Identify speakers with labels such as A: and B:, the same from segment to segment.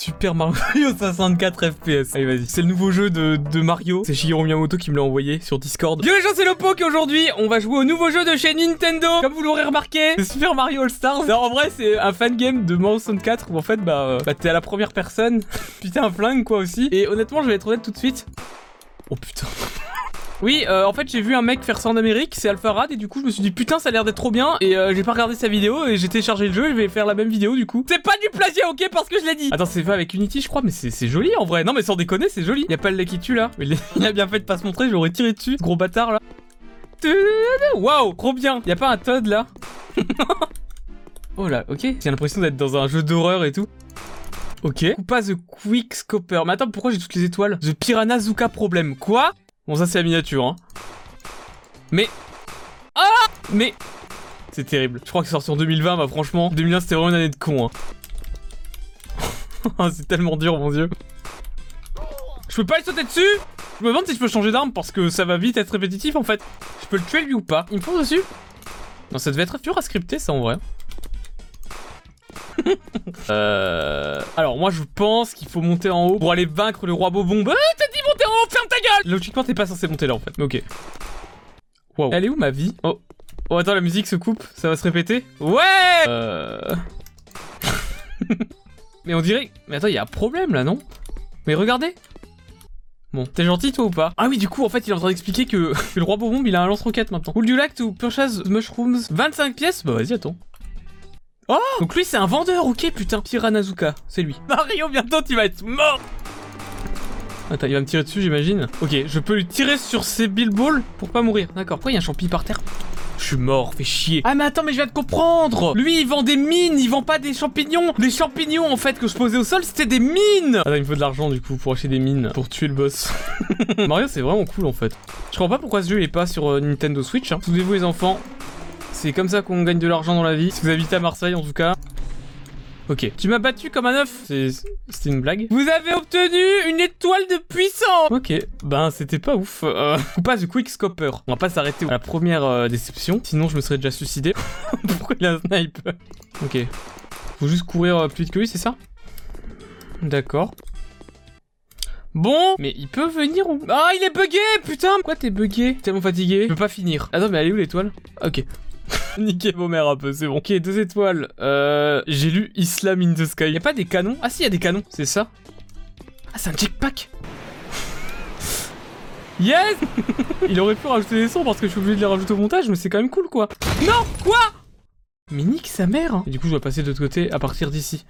A: Super Mario 64 FPS. Allez, vas-y. C'est le nouveau jeu de, Mario. C'est Shigeru qui me l'a envoyé sur Discord. Yo les gens, c'est Lopo qui aujourd'hui, on va jouer au nouveau jeu de chez Nintendo. Comme vous l'aurez remarqué, c'est Super Mario All Stars. En vrai, c'est un fan game de Mario 64 où en fait, bah, euh, bah t'es à la première personne. putain, un flingue quoi aussi. Et honnêtement, je vais être honnête tout de suite. Oh putain. Oui, euh, en fait, j'ai vu un mec faire ça en Amérique, c'est Alpharad, et du coup, je me suis dit putain, ça a l'air d'être trop bien. Et euh, j'ai pas regardé sa vidéo, et j'ai téléchargé le jeu, et je vais faire la même vidéo du coup. C'est pas du plagiat, ok, parce que je l'ai dit. Attends, c'est fait avec Unity, je crois, mais c'est joli en vrai. Non, mais sans déconner, c'est joli. Y a pas le qui tue là. Il a bien fait de pas se montrer, j'aurais tiré dessus, gros bâtard là. Waouh, trop bien. Y a pas un Todd là? Oh là, ok. J'ai l'impression d'être dans un jeu d'horreur et tout. Ok. Ou pas The Quick Scopper. Mais attends, pourquoi j'ai toutes les étoiles? The Piranha Zuka Problem. Quoi? Bon, ça, c'est la miniature, hein. Mais... Ah Mais... C'est terrible. Je crois que c'est sorti en 2020, bah franchement, 2001, c'était vraiment une année de con, hein. c'est tellement dur, mon dieu. Je peux pas le sauter dessus? Je me demande si je peux changer d'arme, parce que ça va vite être répétitif, en fait. Je peux le tuer, lui, ou pas? Il me fonce dessus Non, ça devait être dur à scripter, ça, en vrai. euh... Alors moi je pense qu'il faut monter en haut pour aller vaincre le roi Bobombe. Ah t'as dit monter en haut, ferme ta gueule Logiquement t'es pas censé monter là en fait, mais ok. Wow. Elle est où ma vie Oh. Oh attends la musique se coupe, ça va se répéter Ouais Euh... mais on dirait... Mais attends, il y a un problème là, non Mais regardez Bon, t'es gentil toi ou pas Ah oui, du coup, en fait, il est en train d'expliquer que, que le roi Bobombe, il a un lance-roquette maintenant. Would you like to purchase mushrooms? 25 pièces Bah vas-y, attends. Oh Donc lui c'est un vendeur, ok putain. Piranazuka, c'est lui. Mario, bientôt tu vas être mort Attends, il va me tirer dessus j'imagine. Ok, je peux lui tirer sur ses billballs pour pas mourir. D'accord, pourquoi il y a un champi par terre? Je suis mort, fais chier. Ah mais attends, mais je viens de comprendre Lui, il vend des mines, il vend pas des champignons Les champignons, en fait, que je posais au sol, c'était des mines Attends, il me faut de l'argent, du coup, pour acheter des mines, pour tuer le boss. Mario, c'est vraiment cool, en fait. Je comprends pas pourquoi ce jeu, il est pas sur euh, Nintendo Switch. Hein. Souvenez-vous, les enfants, c'est comme ça qu'on gagne de l'argent dans la vie. Si vous habitez à Marseille, en tout cas. Ok. Tu m'as battu comme un œuf. C'était une blague. Vous avez obtenu une étoile de puissance. Ok. Ben, c'était pas ouf. Euh, ou pas The Quick Scopper. On va pas s'arrêter à la première euh, déception. Sinon, je me serais déjà suicidé. Pourquoi il a un sniper? Ok. Faut juste courir euh, plus vite que lui, c'est ça? D'accord. Bon, mais il peut venir ou... Ah, il est bugué, putain Pourquoi t'es bugué? Tellement fatigué Je peux pas finir. Attends, mais elle est où l'étoile? Ok. Niquez vos mères un peu, c'est bon. Ok, deux étoiles. Euh, j'ai lu Islam in the Sky. Y a pas des canons? Ah si, y a des canons, c'est ça. Ah, c'est un jetpack. Yes Il aurait pu rajouter des sons parce que je suis obligé de les rajouter au montage, mais c'est quand même cool, quoi. Non Quoi? Mais nique sa mère hein. Et du coup, je dois passer de l'autre côté à partir d'ici.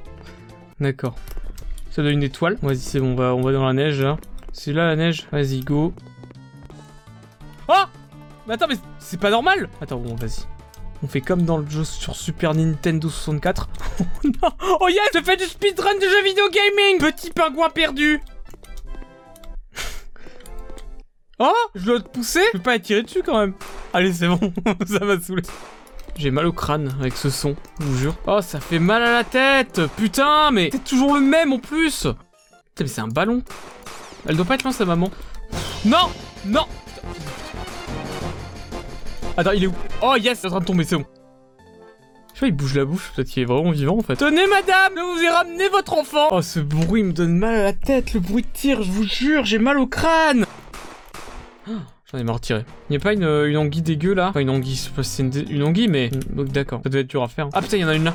A: D'accord. Ça donne une étoile. Vas-y, c'est bon, on va, on va dans la neige, là. C'est là, la neige? Vas-y, go. Attends, mais c'est pas normal Attends, bon, vas-y. On fait comme dans le jeu sur Super Nintendo 64. oh non Oh yes Je fais du speedrun de jeux vidéo gaming Petit pingouin perdu Oh Je dois te pousser Je peux pas tiré dessus quand même. Allez, c'est bon. ça m'a saoulé. J'ai mal au crâne avec ce son, je vous jure. Oh, ça fait mal à la tête Putain, mais c'est toujours le même en plus Putain, mais c'est un ballon. Elle doit pas être loin, sa maman. Non Non Attends, il est où Oh yes, c'est en train de tomber, c'est bon. Je sais pas, il bouge la bouche, peut-être qu'il est vraiment vivant en fait. Tenez madame, je vous ai ramené votre enfant Oh ce bruit me donne mal à la tête, le bruit de tir, je vous jure, j'ai mal au crâne J'en ai marre de tirer. Y a pas une, une anguille dégueu là? Enfin une anguille, c'est une, anguille mais... D'accord, ça devait être dur à faire. Ah putain, y en a une là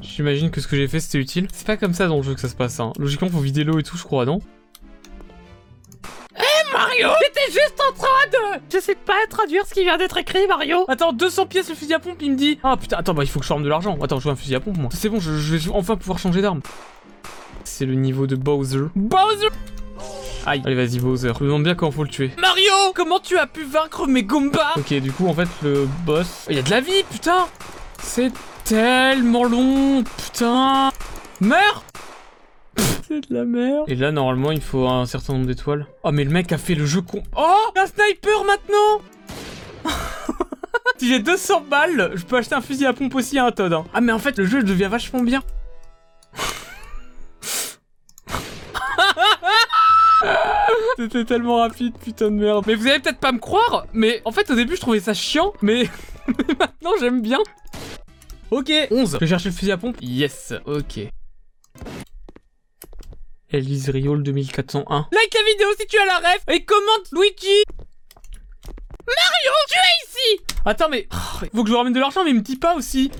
A: J'imagine que ce que j'ai fait c'était utile. C'est pas comme ça dans le jeu que ça se passe hein. Logiquement faut vider l'eau et tout je crois, non? Mario J'étais juste en train de... Je sais pas traduire ce qui vient d'être écrit, Mario Attends, 200 pièces le fusil à pompe, il me dit... Ah putain, attends, bah il faut que je forme de l'argent. Attends, je veux un fusil à pompe, moi. C'est bon, je, je, vais enfin pouvoir changer d'arme. C'est le niveau de Bowser. Bowser Aïe, allez vas-y Bowser, je me demande bien comment faut le tuer. Mario Comment tu as pu vaincre mes Goombas Ok, du coup en fait le boss... Il y a de la vie, putain C'est tellement long, putain Meurs c'est de la merde. Et là, normalement, il faut un certain nombre d'étoiles. Oh, mais le mec a fait le jeu con. Oh Un sniper maintenant Si j'ai 200 balles, je peux acheter un fusil à pompe aussi à un Todd. Hein. Ah, mais en fait, le jeu devient vachement bien. C'était tellement rapide, putain de merde. Mais vous allez peut-être pas me croire, mais en fait, au début, je trouvais ça chiant, mais, mais maintenant, j'aime bien. Ok, 11. Je vais chercher le fusil à pompe. Yes, ok. Elise Riol 2401. Like la vidéo si tu as la ref et commente Luigi Mario, tu es ici Attends mais... oh, faut que je vous ramène de l'argent mais il me dit pas aussi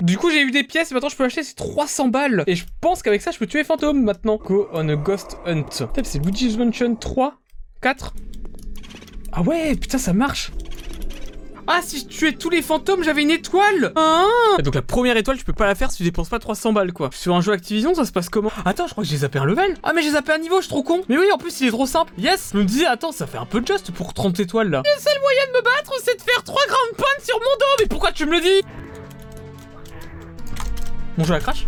A: du coup, j'ai eu des pièces, et maintenant je peux acheter, c'est 300 balles. Et je pense qu'avec ça, je peux tuer fantômes maintenant. Go on a ghost hunt. C'est Luigi's Mansion 3 4 Ah ouais, putain, ça marche ah, si je tuais tous les fantômes, j'avais une étoile ah Donc la première étoile, tu peux pas la faire si tu dépenses pas 300 balles, quoi. Sur un jeu Activision, ça se passe comment? Attends, je crois que j'ai zappé un level. Ah, mais j'ai zappé un niveau, je suis trop con. Mais oui, en plus, il est trop simple. Yes Je me disais, attends, ça fait un peu juste pour 30 étoiles, là. Le seul moyen de me battre, c'est de faire 3 grandes pannes sur mon dos. Mais pourquoi tu me le dis? Mon jeu a crash?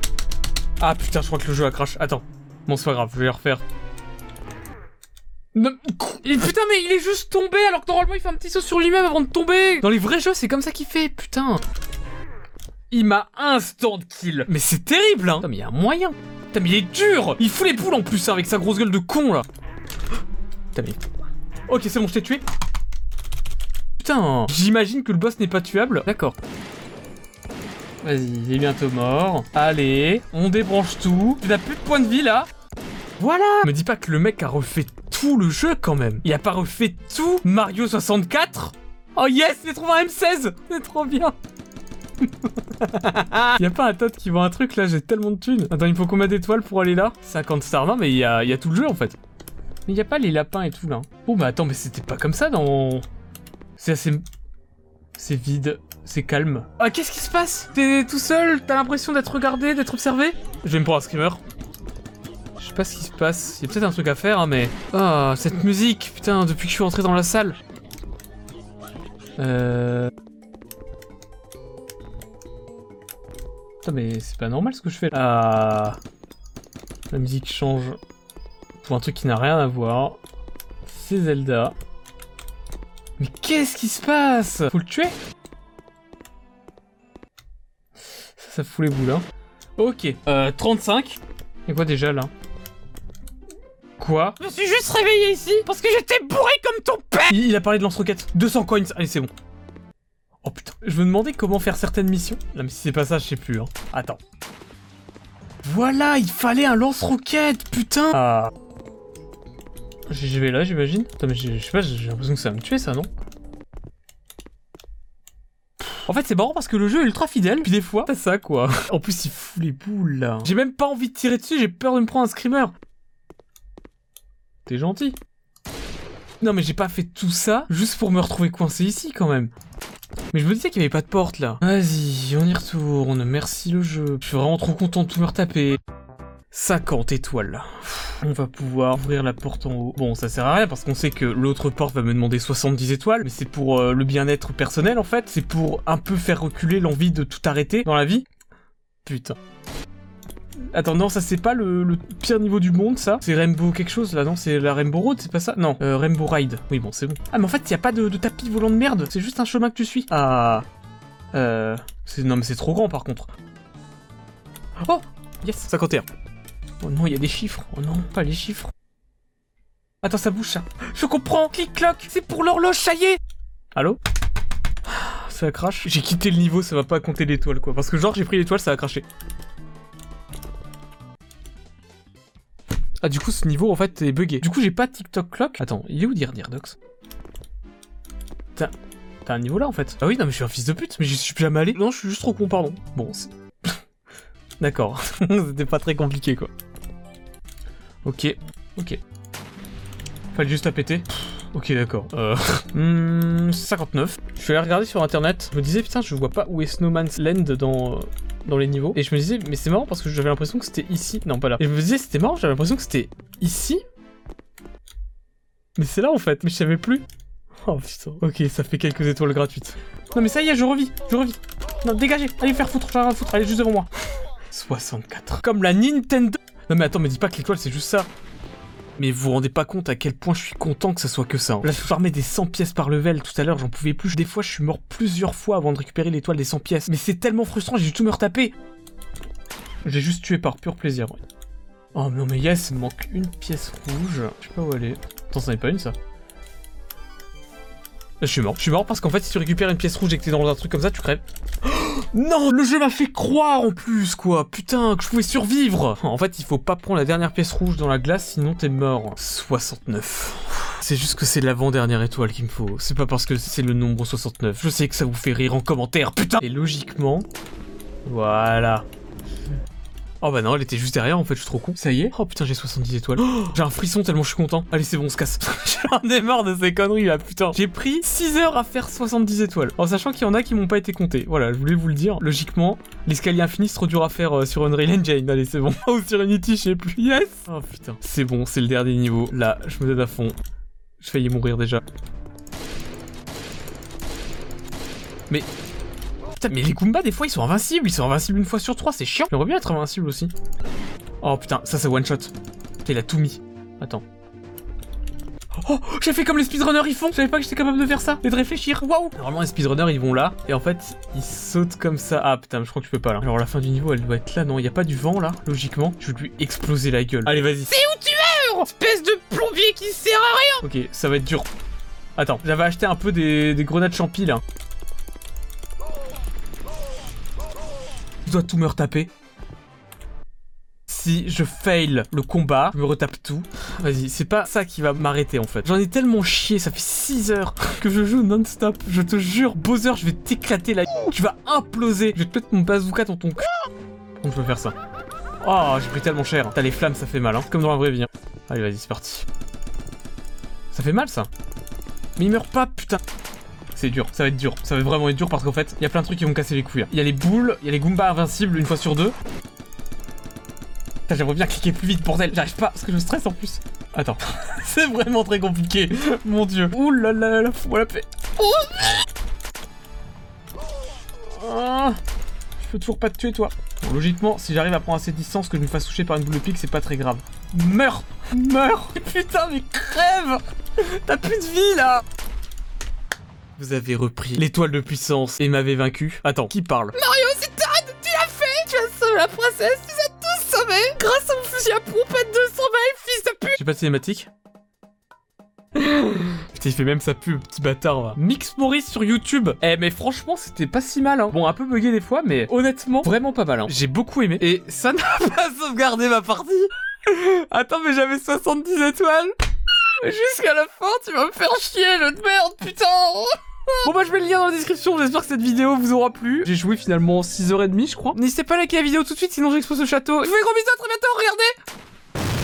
A: Ah, putain, je crois que le jeu a crash. Attends. Bon, c'est pas grave, je vais refaire. Putain mais il est juste tombé alors que normalement il fait un petit saut sur lui-même avant de tomber. Dans les vrais jeux c'est comme ça qu'il fait, putain. Il m'a instant kill. Mais c'est terrible hein. Putain mais il y a un moyen. Putain mais il est dur. Il fout les poules en plus avec sa grosse gueule de con là. Putain mais... Ok c'est bon je t'ai tué. Putain. J'imagine que le boss n'est pas tuable. D'accord. Vas-y, il est bientôt mort. Allez, on débranche tout. Tu n'as plus de points de vie là. Voilà. Me dis pas que le mec a refait tout le jeu quand même. Il a pas refait tout Mario 64 Oh yes, j'ai trouvé un M16 C'est trop bien y a pas un tot qui vend un truc là, j'ai tellement de thunes. Attends, il faut combien d'étoiles pour aller là? 50 stars, non mais il y a, y a, tout le jeu en fait. Mais il y a pas les lapins et tout là. Oh mais attends, mais c'était pas comme ça dans... C'est assez... C'est vide, c'est calme. Ah qu'est-ce qui se passe? T'es tout seul? T'as l'impression d'être regardé, d'être observé? Je vais me prendre un screamer. Pas ce qui se passe. Il y a peut-être un truc à faire, hein, mais... Ah, cette musique Putain, depuis que je suis rentré dans la salle. Euh... Putain, mais c'est pas normal ce que je fais là. Ah... La musique change pour un truc qui n'a rien à voir. C'est Zelda. Mais qu'est-ce qui se passe? Faut le tuer? Ça, ça fout les boules, hein. Ok. Euh, 35. Et quoi déjà, là? Quoi Je me suis juste réveillé ici parce que j'étais bourré comme ton père il, a parlé de lance-roquette. 200 coins. Allez, c'est bon. Oh putain. Je me demandais comment faire certaines missions. Non, mais si c'est pas ça, je sais plus. Hein. Attends. Voilà, il fallait un lance-roquette, putain Ah. Je vais là, j'imagine. Attends, mais je sais pas, j'ai l'impression que ça va me tuer, ça, non? En fait, c'est marrant parce que le jeu est ultra fidèle, puis des fois, c'est ça, quoi. en plus, il fout les boules, là. J'ai même pas envie de tirer dessus, j'ai peur de me prendre un screamer. T'es gentil. Non mais j'ai pas fait tout ça juste pour me retrouver coincé ici quand même. Mais je me disais qu'il y avait pas de porte là. Vas-y, on y retourne. Merci le jeu. Je suis vraiment trop content de tout me retaper. 50 étoiles. On va pouvoir ouvrir la porte en haut. Bon, ça sert à rien parce qu'on sait que l'autre porte va me demander 70 étoiles, mais c'est pour euh, le bien-être personnel en fait. C'est pour un peu faire reculer l'envie de tout arrêter dans la vie. Putain. Attends, non, ça c'est pas le, pire niveau du monde, ça. C'est Rainbow quelque chose, là, non C'est la Rainbow Road, c'est pas ça? Non, euh, Rainbow Ride. Oui, bon, c'est bon. Ah, mais en fait, y a pas de, tapis volant de merde. C'est juste un chemin que tu suis. Ah... Euh... Non, mais c'est trop grand, par contre. Oh Yes 51. Oh non, il y a des chiffres. Oh non, pas les chiffres. Attends, ça bouge, ça. Je comprends Clic-cloc C'est pour l'horloge, ça y est Allô? Ça crache. J'ai quitté le niveau, ça va pas compter l'étoile, quoi. Parce que genre, j'ai pris l'étoile, ça a craché. Ah, du coup, ce niveau, en fait, est bugué. Du coup, j'ai pas TikTok Clock. Attends, il est où dire Dirdox? T'as... T'as un niveau là, en fait? Ah oui, non, mais je suis un fils de pute, mais j'y suis jamais allé. Non, je suis juste trop con, pardon. Bon, c'est... D'accord. C'était pas très compliqué, quoi. Ok. Ok. Fallait juste la péter. Ok, d'accord. Euh... 59. Hmm, je suis allé regarder sur internet. Je me disais, putain, je vois pas où est Snowman's Land dans, dans les niveaux. Et je me disais, mais c'est marrant parce que j'avais l'impression que c'était ici. Non, pas là. Et je me disais, c'était marrant, j'avais l'impression que c'était ici. Mais c'est là en fait, mais je savais plus. Oh putain. Ok, ça fait quelques étoiles gratuites. Non mais ça y est, je revis, je revis. Non, dégagez, allez faire foutre, faire foutre, allez juste devant moi. 64. Comme la Nintendo. Non mais attends, me dis pas que l'étoile c'est juste ça. Mais vous vous rendez pas compte à quel point je suis content que ça soit que ça. Là, je farmais des 100 pièces par level tout à l'heure, j'en pouvais plus. Des fois, je suis mort plusieurs fois avant de récupérer l'étoile des 100 pièces. Mais c'est tellement frustrant, j'ai dû tout me retaper. J'ai juste tué par pur plaisir. Oh non mais yes, il me manque une pièce rouge. Je sais pas où elle est. Attends, ça n'est pas une ça Je suis mort. Je suis mort parce qu'en fait, si tu récupères une pièce rouge et que t'es dans un truc comme ça, tu crèves. Non, le jeu m'a fait croire en plus, quoi. Putain, que je pouvais survivre. En fait, il faut pas prendre la dernière pièce rouge dans la glace, sinon t'es mort. 69. C'est juste que c'est l'avant-dernière étoile qu'il me faut. C'est pas parce que c'est le nombre 69. Je sais que ça vous fait rire en commentaire, putain Et logiquement... Voilà. Oh bah non, elle était juste derrière en fait, je suis trop con. Ça y est Oh putain, j'ai 70 étoiles. Oh, j'ai un frisson tellement je suis content. Allez, c'est bon, on se casse. J'en ai marre de ces conneries là, putain. J'ai pris 6 heures à faire 70 étoiles. En sachant qu'il y en a qui m'ont pas été comptés. Voilà, je voulais vous le dire. Logiquement, l'escalier infini c'est trop dur à faire euh, sur Unreal Engine. Allez, c'est bon. Ou sur Unity, je sais plus. Yes Oh putain. C'est bon, c'est le dernier niveau. Là, je me donne à fond. Je failli mourir déjà. Mais Putain, mais les Goombas, des fois, ils sont invincibles. Ils sont invincibles une fois sur trois, c'est chiant. J'aimerais bien être invincible aussi. Oh putain, ça c'est one shot. Putain, il a tout mis. Attends. Oh, j'ai fait comme les speedrunners ils font. Je savais pas que j'étais capable de faire ça et de réfléchir. Waouh. Normalement les speedrunners ils vont là et en fait ils sautent comme ça. Ah putain, je crois que je peux pas là. Alors la fin du niveau elle doit être là. Non, il y a pas du vent là. Logiquement, je vais lui exploser la gueule. Allez vas-y. C'est où tu es, espèce de plombier qui sert à rien. Ok, ça va être dur. Attends, j'avais acheté un peu des, des grenades champi là. Je dois tout me retaper. Si je fail le combat, je me retape tout. Vas-y, c'est pas ça qui va m'arrêter en fait. J'en ai tellement chié, ça fait 6 heures que je joue non-stop. Je te jure, Bowser, je vais t'éclater la Tu vas imploser. Je vais te mettre mon bazooka dans ton cul. On peut faire ça. Oh, j'ai pris tellement cher. T'as les flammes, ça fait mal, hein. Comme dans la vraie vie. Hein. Allez, vas-y, c'est parti. Ça fait mal, ça. Mais il meurt pas, putain. C'est dur, ça va être dur. Ça va vraiment être dur parce qu'en fait, il y a plein de trucs qui vont casser les couilles. Il y a les boules, il y a les Goombas invincibles une fois sur deux. J'aimerais bien cliquer plus vite, bordel. J'arrive pas parce que je stresse en plus. Attends, c'est vraiment très compliqué. Mon dieu. Ouh là là là, fous la paix. Oh je peux toujours pas te tuer, toi. Logiquement, si j'arrive à prendre assez de distance, que je me fasse toucher par une boule de pique, c'est pas très grave. Meurs Meurs Putain, mais crève T'as plus de vie, là vous avez repris l'étoile de puissance et m'avez vaincu. Attends, qui parle?
B: Mario, c'est Todd Tu l'as fait Tu as sauvé la princesse Tu as tous sauvés Grâce à mon fusil à pompe à 200 balles, fils de pute
A: J'ai pas de cinématique? Putain, il fait même sa pub, petit bâtard, va. Mix Maurice sur YouTube. Eh, mais franchement, c'était pas si mal, hein. Bon, un peu bugué des fois, mais honnêtement, vraiment pas mal, hein. J'ai beaucoup aimé. Et ça n'a pas sauvegardé ma partie. Attends, mais j'avais 70 étoiles. Jusqu'à la fin, tu vas me faire chier, de merde, putain Bon bah je mets le lien dans la description, j'espère que cette vidéo vous aura plu. J'ai joué finalement 6h30 je crois. N'hésitez pas à liker la vidéo tout de suite sinon j'expose le château. Je vous fais gros bisous, à très bientôt, regardez